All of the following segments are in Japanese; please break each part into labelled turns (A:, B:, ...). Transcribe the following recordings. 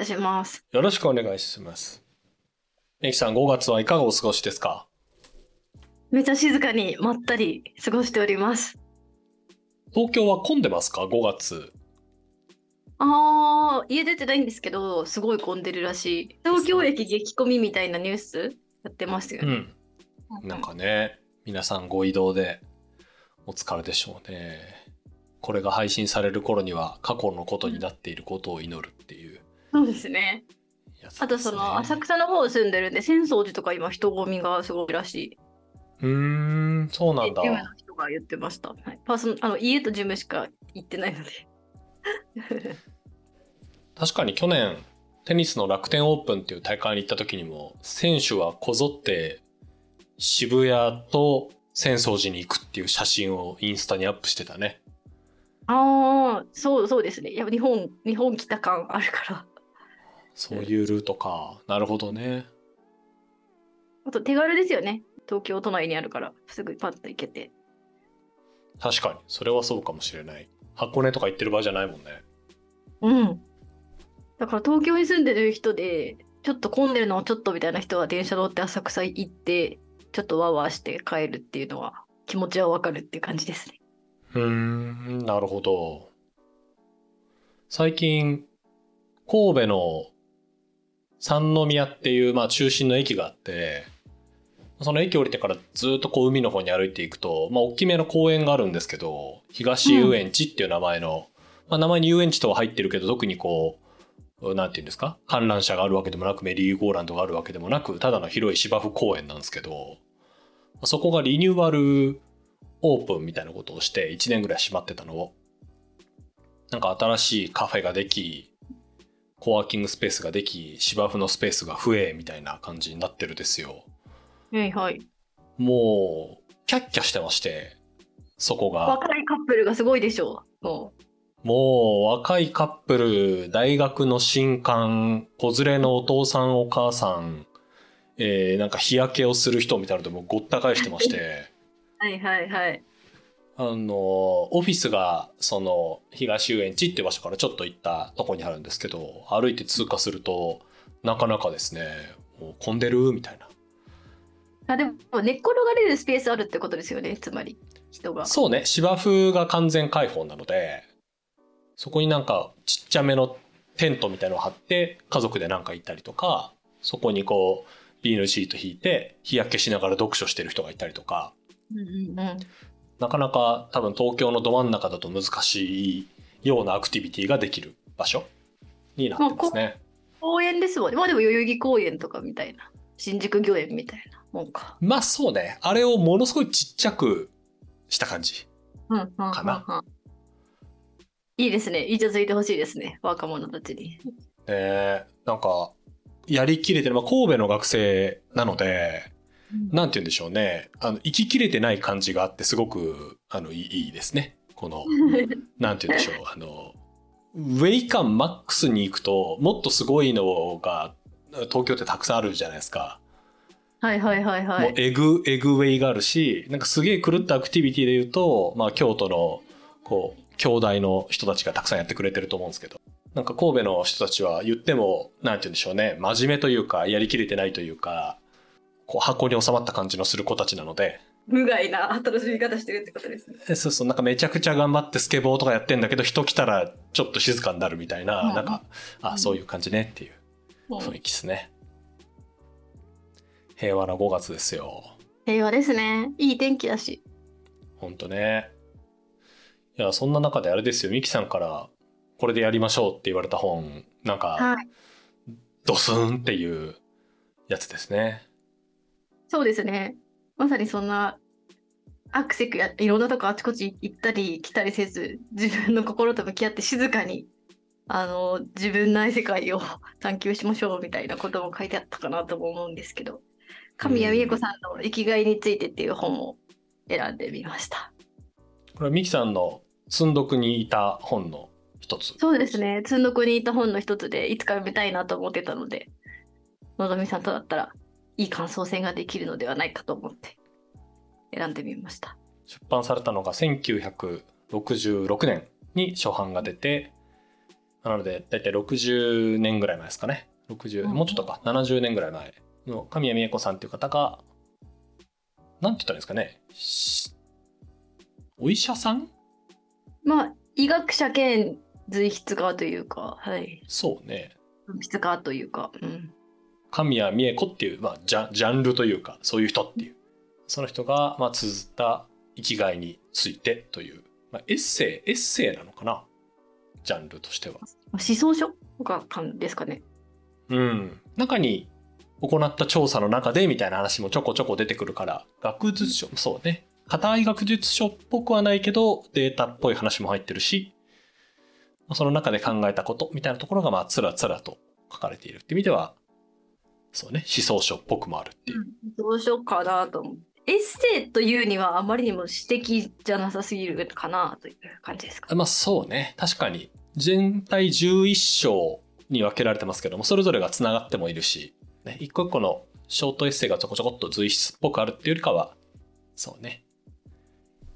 A: たします。
B: よろしくお願いします。みきさん、5月はいかがお過ごしですか？
A: めちゃ静かにまったり過ごしております。
B: 東京は混んでますか ?5 月。
A: あー、家出てないんですけど、すごい混んでるらしい。東京駅激混みみたいなニュースやってますよね。
B: うん。なんかね、皆さんご移動でお疲れでしょうね。これが配信される頃には過去のことになっていることを祈るっていう
A: そうですね。あとその浅草の方住んでるんで、浅草寺とか今人混みがすごいらしい。
B: うーん、そうなんだ
A: 人が言ってました。はい、パーソナあの家とジムしか行ってないので。
B: 確かに去年、テニスの楽天オープンっていう大会に行った時にも、選手はこぞって渋谷と浅草寺に行くっていう写真をインスタにアップしてたね。
A: ああ、そうそうですね。やっぱ日本、日本来た感あるから。
B: そういうルートか。なるほどね。
A: あと手軽ですよね。東京都内にあるから、すぐパッと行けて。
B: 確かに。それはそうかもしれない。箱根とか行ってる場合じゃないもんね。
A: うん。だから東京に住んでる人で、ちょっと混んでるのはちょっとみたいな人は電車乗って浅草行って、ちょっとワーワーして帰るっていうのは気持ちはわかるっていう感じですね。
B: うーん、なるほど。最近、神戸の三宮っていう、まあ、中心の駅があって、その駅降りてからずっとこう海の方に歩いていくと、まあ、大きめの公園があるんですけど、東遊園地っていう名前の、まあ、名前に遊園地とは入ってるけど、特にこう、なんていうんですか？観覧車があるわけでもなく、メリーゴーランドがあるわけでもなく、ただの広い芝生公園なんですけど、そこがリニューアルオープンみたいなことをして1年ぐらい閉まってたのをなんか新しいカフェができコワーキングスペースができ芝生のスペースが増えみたいな感じになってるですよ
A: はいはい。
B: もうキャッキャしてましてそこが
A: 若いカップルがすごいでしょう。も
B: もう若いカップル大学の新刊子連れのお父さんお母さんえーなんか日焼けをする人みたいなのでもうごった返してまして
A: う。はいはいはい。
B: あの、オフィスが、その、東遊園地って場所からちょっと行ったとこにあるんですけど、歩いて通過すると、なかなかですね、もう混んでるみたいな。
A: あでも寝っ転がれるスペースあるってことですよね、つまり人が。
B: そうね、芝生が完全開放なので、そこになんかちっちゃめのテントみたいのを張って、家族でなんか行ったりとか、そこにこう、ビールシート引いて、日焼けしながら読書してる人がいたりとか、
A: うんうんうん。
B: なかなか多分東京のど真ん中だと難しいようなアクティビティができる場所になってますね。
A: 公園ですもんね。まあでも代々木公園とかみたいな。新宿御苑みたいなもんか。
B: まあそうね。あれをものすごいちっちゃくした感じ。
A: うんうんうん。いいですね。いたついてほしいですね。若者たちに。
B: で、なんか、やりきれてる、まあ、神戸の学生なので、なんて言うんでしょうね。あの、生ききれてない感じがあって、すごく、あの、いいいいですね。この、なんて言うんでしょう。あの、ウェイ感マックスに行くと、もっとすごいのが、東京ってたくさんあるじゃないですか。
A: はいはいはいはい。
B: もうエグ、エグウェイがあるし、なんかすげえ狂ったアクティビティで言うと、まあ京都の、こう、兄弟の人たちがたくさんやってくれてると思うんですけど、なんか神戸の人たちは言っても、なんて言うんでしょうね、真面目というか、やりきれてないというか、こう箱に収まった感じのする子たちなので、
A: 無害な楽しみ方してるってことですね。
B: えそうそう、なんかめちゃくちゃ頑張ってスケボーとかやってんだけど、人来たらちょっと静かになるみたいな、
A: うん
B: なんか、あ、
A: うん
B: そういう感じねっていう
A: うん
B: 雰囲気ですね。平和な5月ですよ。
A: 平和ですね。いい天気だし。
B: ほんとね。いや、そんな中であれですよ、ミキさんから、これでやりましょうって言われた本、なんか、
A: はい。
B: ドスンっていうやつですね。
A: そうですね。まさにそんなアクセクやいろんなとこあちこち行ったり来たりせず自分の心と向き合って静かにあの自分ない世界を 探求しましょうみたいなことも書いてあったかなとも思うんですけど神谷美恵子さんの生きがいについてっていう本を選んでみました。
B: これはミキさんの積んどくにいた本の一つ。
A: そうですね。積んどくにいた本の一つでいつか読みたいなと思ってたのでのぞみさんとだったらいい感想戦ができるのではないかと思って選んでみました。
B: 出版されたのが1966年に初版が出て、なので大体60年ぐらい前ですかね60、
A: うん
B: もうちょっとか70年ぐらい前の神谷美恵子さんっていう方がなんて言ったらいいんですかねしお医者さん？
A: まあ医学者兼随筆家というか、はい。
B: そうね
A: 文筆家というか、うん。
B: 神谷美恵子っていう、まあ、ジャジャンルというかそういう人っていう。その人が、まあ、綴った生きがいについてという、まあ、エッセイエッセイなのかな？ジャンルとしては。
A: 思想書とか感ですかね。
B: うん、中に行った調査の中でみたいな話もちょこちょこ出てくるから学術書そうね。硬い学術書っぽくはないけどデータっぽい話も入ってるしまあその中で考えたことみたいなところがまあつらつらと書かれているって意味ではそうね思想書っぽくもあるっていう。
A: どうしようかなと思って。エッセイというにはあまりにも詩的じゃなさすぎるかなという感じですか？
B: まあそうね確かに全体11章に分けられてますけどもそれぞれがつながってもいるし、ね、一個一個のショートエッセイがちょこちょこっと随筆っぽくあるっていうよりかはそうね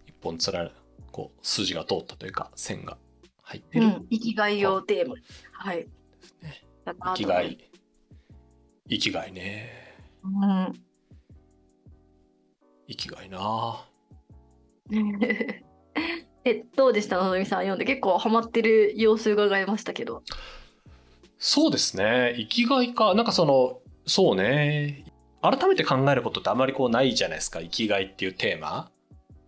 B: 一本つらこう筋が通ったというか線が入ってる、
A: うん、生きがいをテーマに。はい。
B: 生きがい生きがいね。
A: うん。
B: 生きがいな。
A: え、どうでした？のぞみさん読んで。結構ハマってる様子伺いましたけど。
B: そうですね。生きがいか。なんかそのそうね。改めて考えることってあまりこうないじゃないですか。生きがいっていうテーマ。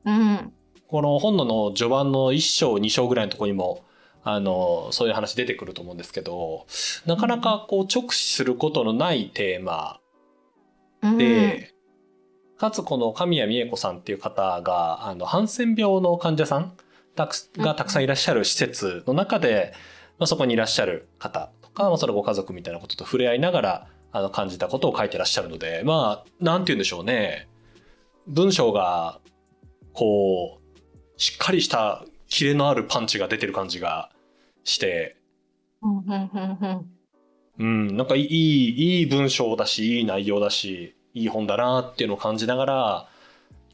A: うん。
B: この本の序盤の1章2章ぐらいのところにもあのそういう話出てくると思うんですけどなかなかこう直視することのないテーマ
A: うん、
B: で、かつこの神谷美恵子さんっていう方があのハンセン病の患者さんたくがたくさんいらっしゃる施設の中で、まあ、そこにいらっしゃる方とか、まあ、そのご家族みたいなことと触れ合いながらあの感じたことを書いてらっしゃるのでまあなんて言うんでしょうね。文章がこうしっかりしたキレのあるパンチが出てる感じがして
A: うん
B: なんかいい、いい文章だし、いい内容だし、いい本だなっていうのを感じながら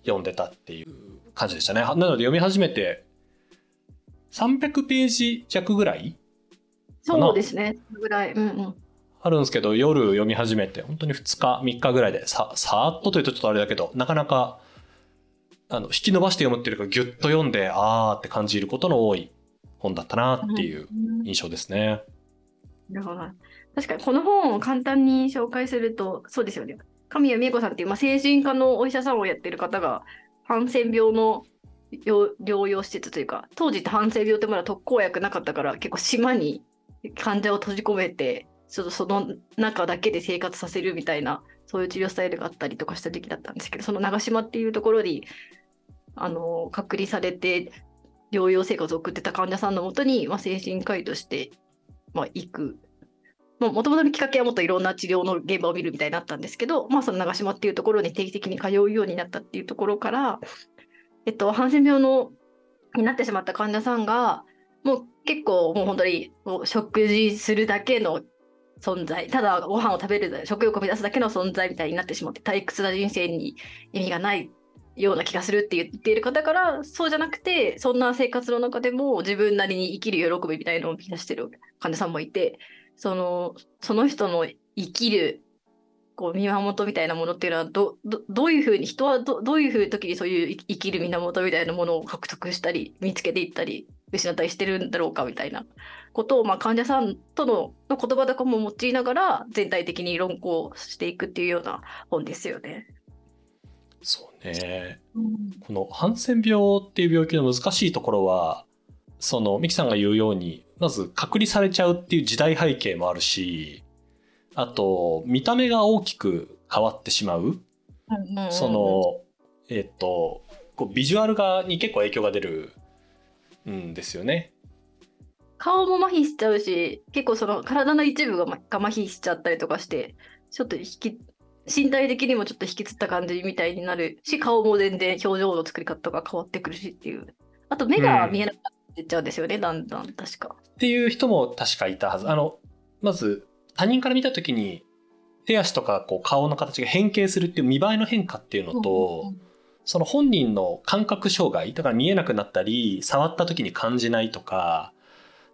B: 読んでたっていう感じでしたね。なので読み始めて、300ページ弱ぐらい
A: そうですね。ぐらい。うんうん。
B: あるんですけど、夜読み始めて、本当に2日、3日ぐらいで、さ、さーっとというとちょっとあれだけど、なかなか、あの、引き伸ばして読むっていうか、ギュッと読んで、あーって感じることの多い本だったなっていう
A: うん
B: 印象ですね。
A: なるほど。確かにこの本を簡単に紹介すると、そうですよね。神谷美恵子さんっていう、まあ、精神科のお医者さんをやってる方が、ハンセン病の療療養施設というか、当時ってハンセン病ってまだ特効薬なかったから、結構島に患者を閉じ込めて、ちょっとその中だけで生活させるみたいな、そういう治療スタイルがあったりとかした時期だったんですけど、その長島っていうところに、あの、隔離されて、療養生活を送ってた患者さんのもとに、まあ、精神科医として、まあ、行く。もともとのきっかけはもっといろんな治療の現場を見るみたいになったんですけど、まあ、その長島っていうところに定期的に通うようになったっていうところから、えっと、ハンセン病のになってしまった患者さんが、もう結構もう本当にもう食事するだけの存在、ただご飯を食べる、食欲を満たすだけの存在みたいになってしまって、退屈な人生に意味がないような気がするって言っている方から、そうじゃなくて、そんな生活の中でも自分なりに生きる喜びみたいなのを見出してる患者さんもいて、そのその人の生きるこう源みたいなものっていうのはどどどういうふうに人はどどういうふうな時にそういう生きる源みたいなものを獲得したり見つけていったり失ったりしてるんだろうかみたいなことを、まあ、患者さんとのの言葉とかも用いながら全体的に論考していくっていうような本ですよね。
B: そうね。
A: うん
B: このハンセン病っていう病気の難しいところはそのミキさんが言うようにまず隔離されちゃうっていう時代背景もあるしあと見た目が大きく変わってしまうそのえっとこうビジュアルがに結構影響が出るんですよね。
A: 顔も麻痺しちゃうし結構その体の一部がまが麻痺しちゃったりとかしてちょっと引き身体的にもちょっと引きつった感じみたいになるし顔も全然表情の作り方が変わってくるしっていうあと目が見えなくなってっちゃうんですよね、だんだん確か。
B: っていう人も確かいたはず。あのまず他人から見た時に手足とかこう顔の形が変形するっていう見栄えの変化っていうのと、その本人の感覚障害だから見えなくなったり触った時に感じないとか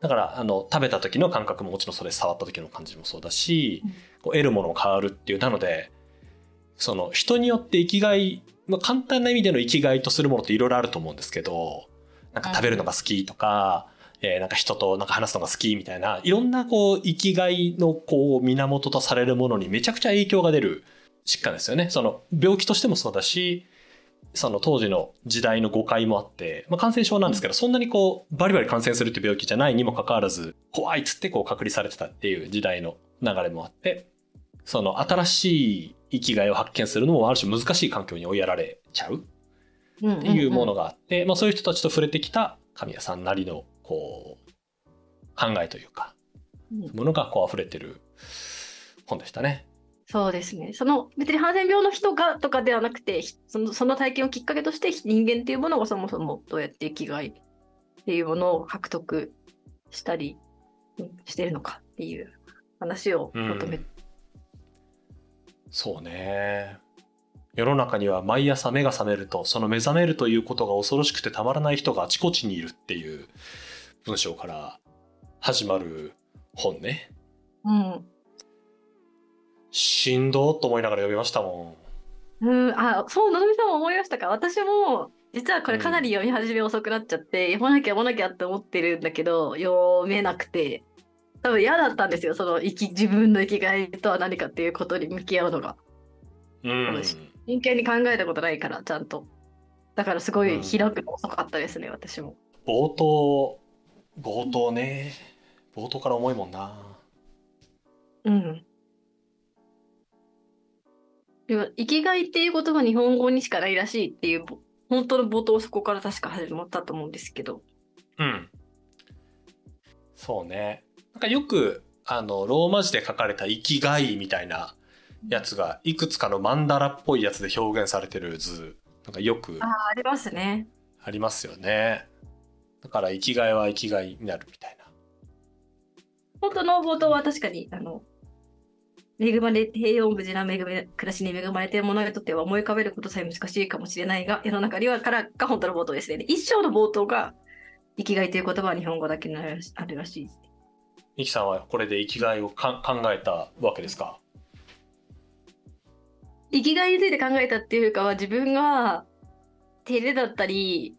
B: だからあの食べた時の感覚ももちろんそれ触った時の感じもそうだし、
A: うん
B: こう得るものも変わるっていうなのでその人によって生きがい、まあ、簡単な意味での生きがいとするものっていろいろあると思うんですけどなんか食べるのが好きとか、えーなんか人となんか話すのが好きみたいないろんなこう生きがいのこう源とされるものにめちゃくちゃ影響が出る疾患ですよね。その病気としてもそうだしその当時の時代の誤解もあって、まあ、感染症なんですけど、そんなにこうバリバリ感染するって病気じゃないにもかかわらず怖いっつってこう隔離されてたっていう時代の流れもあってその新しい生きがいを発見するのもある種難しい環境に追いやられちゃう
A: うん
B: っていうものがあって、まあ、そういう人たちと触れてきた神谷さんなりのこう考えというか
A: うん
B: ものがこう溢れてる本でしたね。
A: そうですね。その別にハンセン病の人がとかではなくて、ひそのその体験をきっかけとして人間っていうものがそもそもどうやって生きがいっていうものを獲得したりうんしてるのかっていう話を求めて、
B: そうね。世の中には毎朝目が覚めるとその目覚めるということが恐ろしくてたまらない人があちこちにいるっていう文章から始まる本ね。
A: うん。
B: しんどーと思いながら読みましたも
A: うん、あ、そう、のぞみさんも思いましたか。私も、実はこれかなり読み始め遅くなっちゃって、読まなきゃ読まなきゃって思ってるんだけど、読めなくて、多分嫌だったんですよ。その生き、自分の生きがいとは何かっていうことに向き合うのが。
B: んうん
A: 真剣に考えたことないから、ちゃんと。だからすごい開くの遅かったですね、私も。
B: 冒頭冒頭ね冒頭から重いもんな
A: うん。でも、生きがいっていうことが日本語にしかないらしいっていう、ぼ本当の冒頭そこから確か始まったと思うんですけど。
B: うんそうねなんかよくあのローマ字で書かれた生きがいみたいなやつがいくつかのマンダラっぽいやつで表現されてる図なんかよく
A: ああ、ありますね。
B: ありますよねだから生きがいは生きがいになるみたいな
A: 本当の冒頭は確かに、あの、恵まれ、平穏無事な恵め暮らしに恵まれている者にとっては思い浮かべることさえ難しいかもしれないが、世の中にはからが本当の冒頭ですね。で一章の冒頭が、生きがいという言葉は日本語だけにあるらしいです。
B: ミキさんはこれで生きがいをか考えたわけですか？
A: 生きがいについて考えたっていうかは、自分が照れだったり、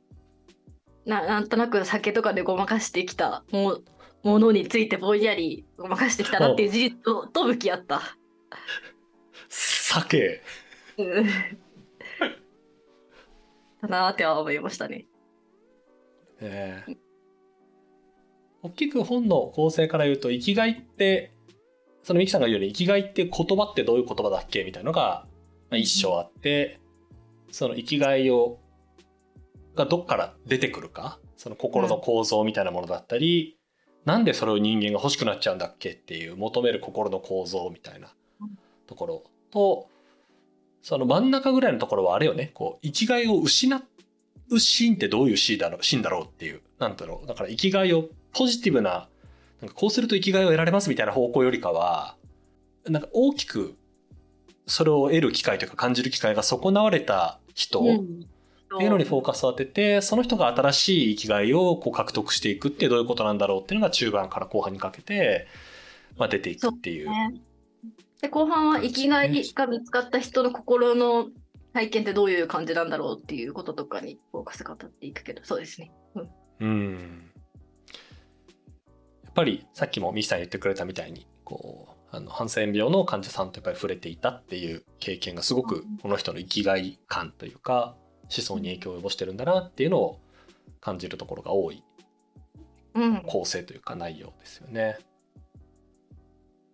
A: ななんとなく酒とかでごまかしてきたもものについてぼんやりごまかしてきたなっていう事実とと向き合った。
B: 酒
A: うん だなーっては思いましたね。
B: ええ大きく本の構成から言うと生きがいってそのミキさんが言うように生きがいって言葉ってどういう言葉だっけみたいのが一章あってその生きがいをがどっから出てくるかその心の構造みたいなものだったり、なんでそれを人間が欲しくなっちゃうんだっけっていう求める心の構造みたいなところとその真ん中ぐらいのところはあれよね。こう生きがいを失うシーンってどういうシーンだろうシーンだろうっていうなんだろう。だから生きがいをポジティブななんかこうすると生きがいを得られますみたいな方向よりかはなんか大きくそれを得る機会というか感じる機会が損なわれた人、
A: うん。
B: っていうのにフォーカスを当ててその人が新しい生きがいをこう獲得していくってどういうことなんだろうっていうのが中盤から後半にかけて、まあ、出ていくっていう。
A: ね。で後半は生きがいが見つかった人の心の体験ってどういう感じなんだろうっていうこととかにフォーカスが当たっていくけどそうですね。うん。
B: うん。やっぱりさっきもミキさん言ってくれたみたいにこうあのハンセン病の患者さんとやっぱり触れていたっていう経験がすごくこの人の生きがい感というか思想に影響を及ぼしてるんだなっていうのを感じるところが多い
A: うん、
B: 構成というか内容ですよね。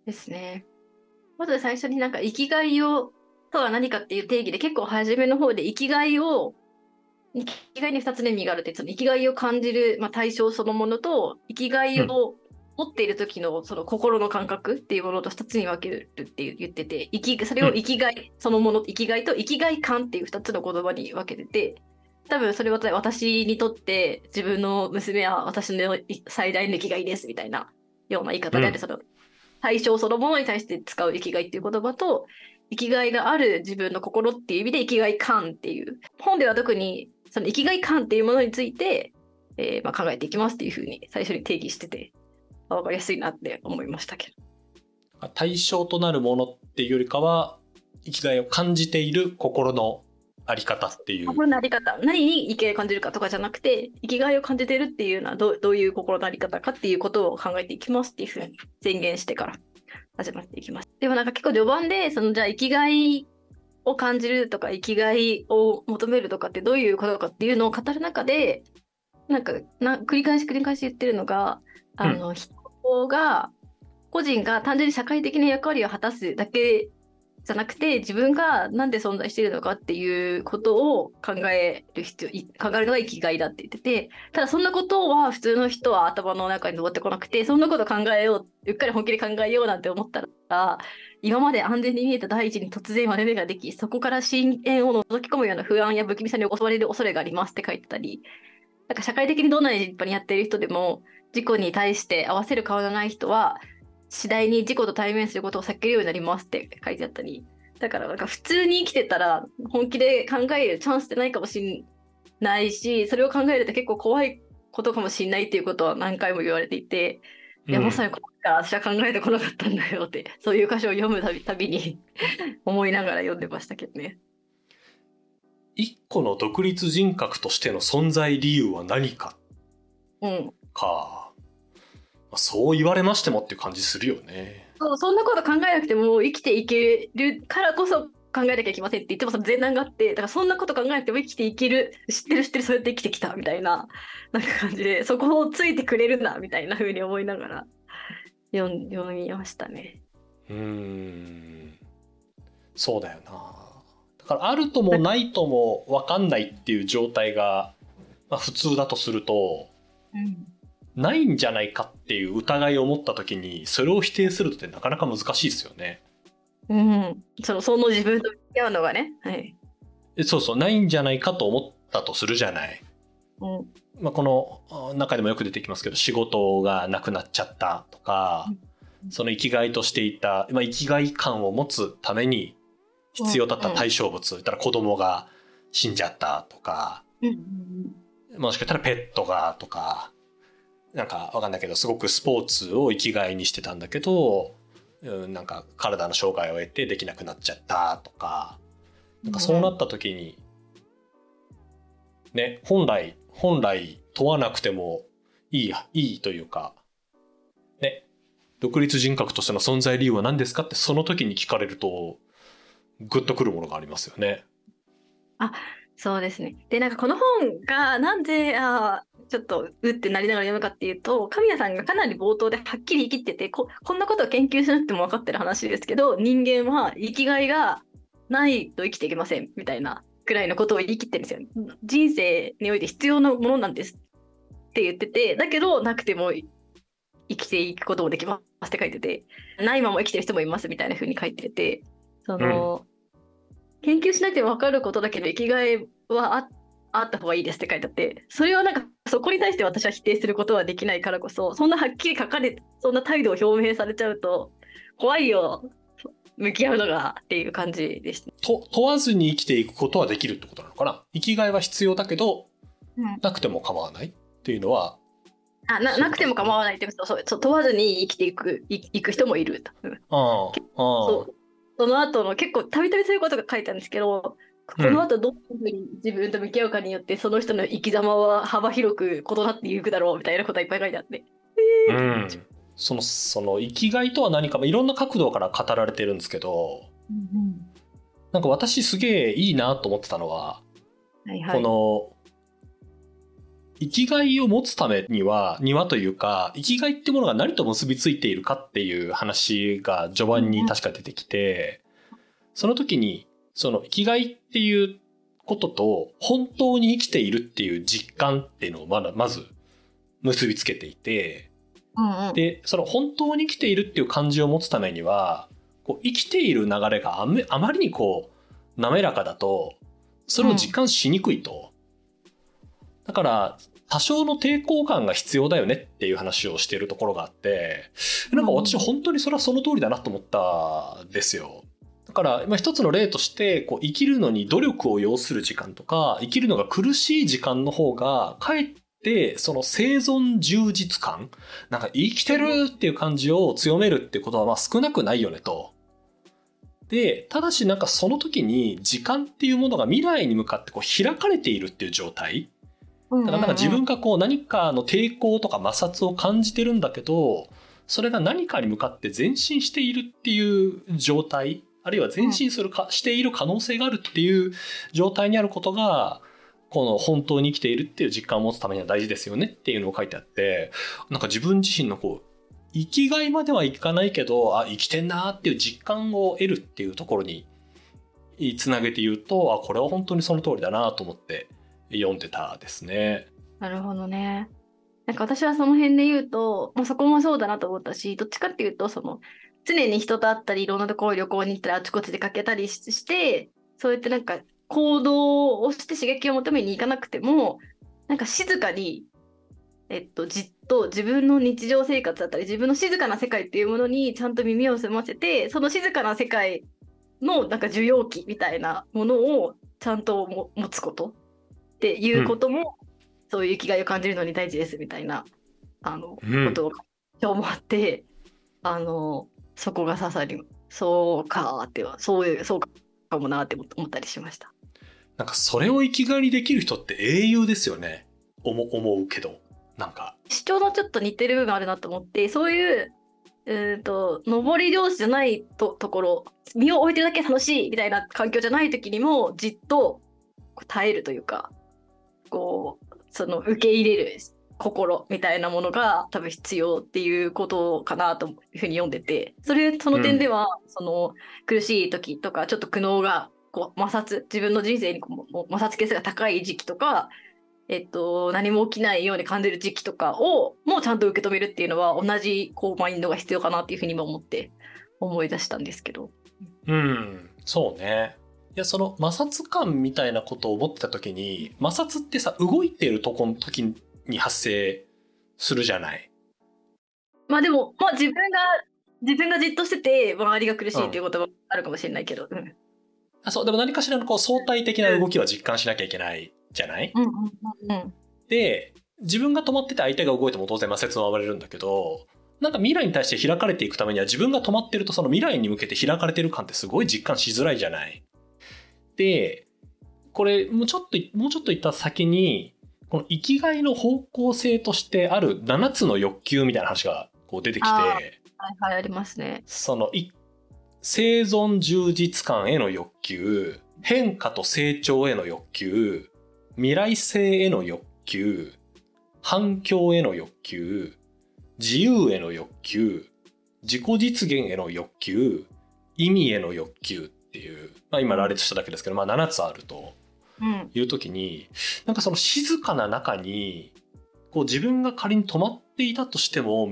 A: ですね。まず最初になんか生きがいをとは何かっていう定義で結構初めの方で生きがいを生きがいに2つの意味があるってその生きがいを感じる、まあ、対象そのものと生きがいを持っている時のその心の感覚っていうものと2つに分けるって言ってて生きそれを生きがいそのもの生きがいと生きがい感っていう2つの言葉に分けてて多分それは私にとって自分の娘は私の最大の生きがいですみたいなような言い方である、
B: うん。
A: その対象そのものに対して使う生きがいっていう言葉と生きがいがある自分の心っていう意味で生きがい感っていう。本では特にその生きがい感っていうものについてえーまあ、考えていきますっていうふうに最初に定義してて、分かりやすいなって思いましたけど。
B: 対象となるものっていうよりかは生きがいを感じている心のあり方っていう。
A: 心のあり方、何に生きがいを感じるかとかじゃなくて、生きがいを感じているっていうのはどうどういう心のあり方かっていうことを考えていきますっていうふうに宣言してから始まっていきます。でもなんか結構序盤で、そのじゃあ生きがいを感じるとか生きがいを求めるとかってどういうことかっていうのを語る中で、なんかな繰り返し繰り返し言ってるのが、あの、が個人が単純に社会的な役割を果たすだけじゃなくて自分が何で存在しているのかっていうことを考える必要考えるのが生きがいだって言っててただそんなことは普通の人は頭の中に上ってこなくてそんなこと考えよううっかり本気で考えようなんて思ったら今まで安全に見えた大地に突然割れ目ができそこから深淵を覗き込むような不安や不気味さに襲われる恐れがありますって書いてたりなんか社会的にどんなに立派にやっている人でも事故に対して合わせる顔のない人は次第に事故と対面することを避けるようになりますって書いてあったりだからなんか普通に生きてたら本気で考えるチャンスってないかもしれないしそれを考えると結構怖いことかもしれないっていうことは何回も言われていて、いやまさにここから私は考えてこなかったんだよって そういう箇所を読むたびたびに 思いながら読んでましたけどね。
B: 一個の独立人格としての存在理由は何か
A: うん、
B: か、まあ、そう言われましてもっていう感じするよね。
A: そうそんなこと考えなくても生きていけるからこそ考えなきゃいけませんって言ってもその前段があってだからそんなこと考えなくても生きていける知ってる知ってるそうやって生きてきたみたいななんか感じでそこをついてくれるなみたいな風に思いながら読ん読みましたね。
B: うーんそうだよな。だからあるともないとも分かんないっていう状態が、まあ、普通だとすると
A: うん
B: ないんじゃないかっていう疑いを持った時にそれを否定するのってなかなか難しいですよね。
A: うん、そのその自分と向き合うのがね。はい。
B: えそうそうないんじゃないかと思ったとするじゃない。
A: うん。
B: まあ、このあ中でもよく出てきますけど仕事がなくなっちゃったとか、
A: うん
B: その生きがいとしていた、まあ、生きがい感を持つために必要だった対象物、言ったら子供が死んじゃったとか
A: うん。
B: もしかしたらペットがとかなんかわかんないけどすごくスポーツを生きがいにしてたんだけど、うん、なんか体の障害を得てできなくなっちゃったとかなんかそうなった時に、ね本来本来問わなくてもいいやいいというかね独立人格としての存在理由は何ですかってその時に聞かれるとグッとくるものがありますよね。
A: あそうですね。で、なんかこの本がなんで、あちょっとうってなりながら読むかっていうと、神谷さんがかなり冒頭ではっきり言い切っててこ、こんなことを研究しなくても分かってる話ですけど、人間は生きがいがないと生きていけませんみたいなくらいのことを言い切ってるんですよ。人生において必要なものなんですって言ってて、だけどなくても生きていくこともできますって書いてて、ないまま生きてる人もいますみたいな風に書いてて、その、研究しなくても分かることだけど生きがいはああった方がいいですって書いてあってそれはなんかそこに対して私は否定することはできないからこそそんなはっきり書かれそんな態度を表明されちゃうと怖いよ向き合うのがっていう感じでした。
B: と問わずに生きていくことはできるってことなのかな。生きがいは必要だけど
A: うん。
B: なくても構わないっていうのは
A: あななくても構わないってことそうそう問わずに生きていくいいく人もいると。うん
B: あああ
A: そう。その後の結構たびたびそういうことが書いてあるんですけどこの後どういうふうに自分と向き合うかによってその人の生き様は幅広く異なっていくだろうみたいなことがいっぱい書いてあって。
B: あうん。そのその生きがいとは何かまあいろんな角度から語られてるんですけどなんか私すげえいいなと思ってたのは、
A: はいはい、
B: この生きがいを持つためにはにはというか生きがいってものが何と結びついているかっていう話が序盤に確か出てきて、その時にその生きがいっていうことと本当に生きているっていう実感っていうのをまだまず結びつけていて
A: うんうん、
B: でその本当に生きているっていう感じを持つためにはこう生きている流れがあめあまりにこう滑らかだとそれを実感しにくいと、だから多少の抵抗感が必要だよねっていう話をしているところがあってなんか私本当にそれはその通りだなと思ったんですよ。だから、まあ、一つの例としてこう生きるのに努力を要する時間とか生きるのが苦しい時間の方がかえっでその生存充実感なんか生きてるっていう感じを強めるってことはまあ少なくないよねと。でただしなんかその時に時間っていうものが未来に向かってこう開かれているっていう状態。だからなんか自分がこう何かの抵抗とか摩擦を感じてるんだけどそれが何かに向かって前進しているっていう状態あるいは前進するか、している可能性があるっていう状態にあることがこの本当に生きているっていう実感を持つためには大事ですよねっていうのを書いてあってなんか自分自身のこう生きがいまではいかないけどあ生きてんなっていう実感を得るっていうところにつなげて言うとあこれは本当にその通りだなと思って読んでたですね。
A: なるほどね。なんか私はその辺で言うと、まあ、そこもそうだなと思ったし、どっちかっていうと、その常に人と会ったり、いろんなところ旅行に行ったり、あちこち出かけたりして、そうやってなんか行動をして刺激を求めに行かなくても、なんか静かに、えっと、じっと自分の日常生活だったり、自分の静かな世界っていうものにちゃんと耳を澄ませて、その静かな世界のなんか受容器みたいなものをちゃんとも持つことっていうことも、うん、そういう生きがいを感じるのに大事ですみたいなあの、うん、ことを今日もあってあのそこが刺さりそうかってはそういうそうかもなって思ったりしました。
B: なんかそれを生きがいにできる人って英雄ですよね。思思うけど。なんか。
A: 主張のちょっと似てる部分あるなと思ってそういううんと上り漁師じゃないとところ身を置いてるだけ楽しいみたいな環境じゃない時にもじっと耐えるというかこうその受け入れる心みたいなものが多分必要っていうことかなというふうに読んでて。それその点では、その苦しい時とかちょっと苦悩がこう摩擦自分の人生にこう摩擦係数が高い時期とか、えっと、何も起きないように感じる時期とかをもうちゃんと受け止めるっていうのは同じこうマインドが必要かなっていうふうにも思って思い出したんですけど。
B: うん。そうね。やその摩擦感みたいなことを思ってた時に摩擦ってさ動いてるとこの時に発生するじゃない。
A: まあでも、まあ、自分が自分がじっとしてて周りが苦しいっていうこともあるかもしれないけど、うん、
B: あそうでも何かしらのこう相対的な動きは実感しなきゃいけないじゃない、
A: うんうんうん、
B: で自分が止まってて相手が動いても当然摩擦は生まれるんだけどなんか未来に対して開かれていくためには自分が止まってるとその未来に向けて開かれてる感ってすごい実感しづらいじゃない？で、これもうちょっと、もうちょっと言った先に、この生きがいの方向性としてある7つの欲求みたいな話がこう出てきて、はい
A: はい、ありますね。
B: その、生存充実感への欲求、変化と成長への欲求、未来性への欲求、反響への欲求、自由への欲求、自己実現への欲求、意味への欲求っていう、まあ、今羅列しただけですけど、まあ、7つあるという時に、うん、なんかその静かな中にこう自分が仮に止まっていたとしても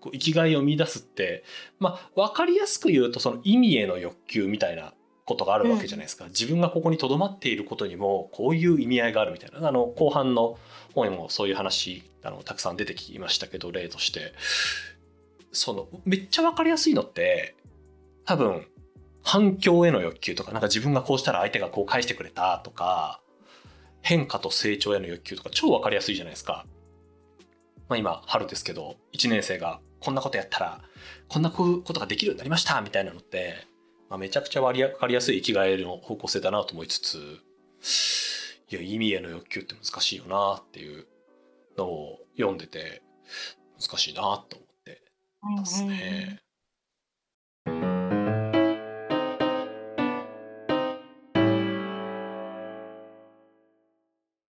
B: こう生きがいを見出すって、まあ、分かりやすく言うとその意味への欲求みたいなことがあるわけじゃないですか、うん、自分がここにとどまっていることにもこういう意味合いがあるみたいな。あの後半の本にもそういう話あのたくさん出てきましたけど例として。そのめっちゃ分かりやすいのって多分反響への欲求とか、なんか自分がこうしたら相手がこう返してくれたとか、変化と成長への欲求とか超わかりやすいじゃないですか。まあ今、春ですけど、1年生がこんなことやったら、こんなことができるようになりましたみたいなのって、まあ、めちゃくちゃ割りかりやすい生きがいの方向性だなと思いつつ、いや、意味への欲求って難しいよなっていうのを読んでて、難しいなと思ってますね。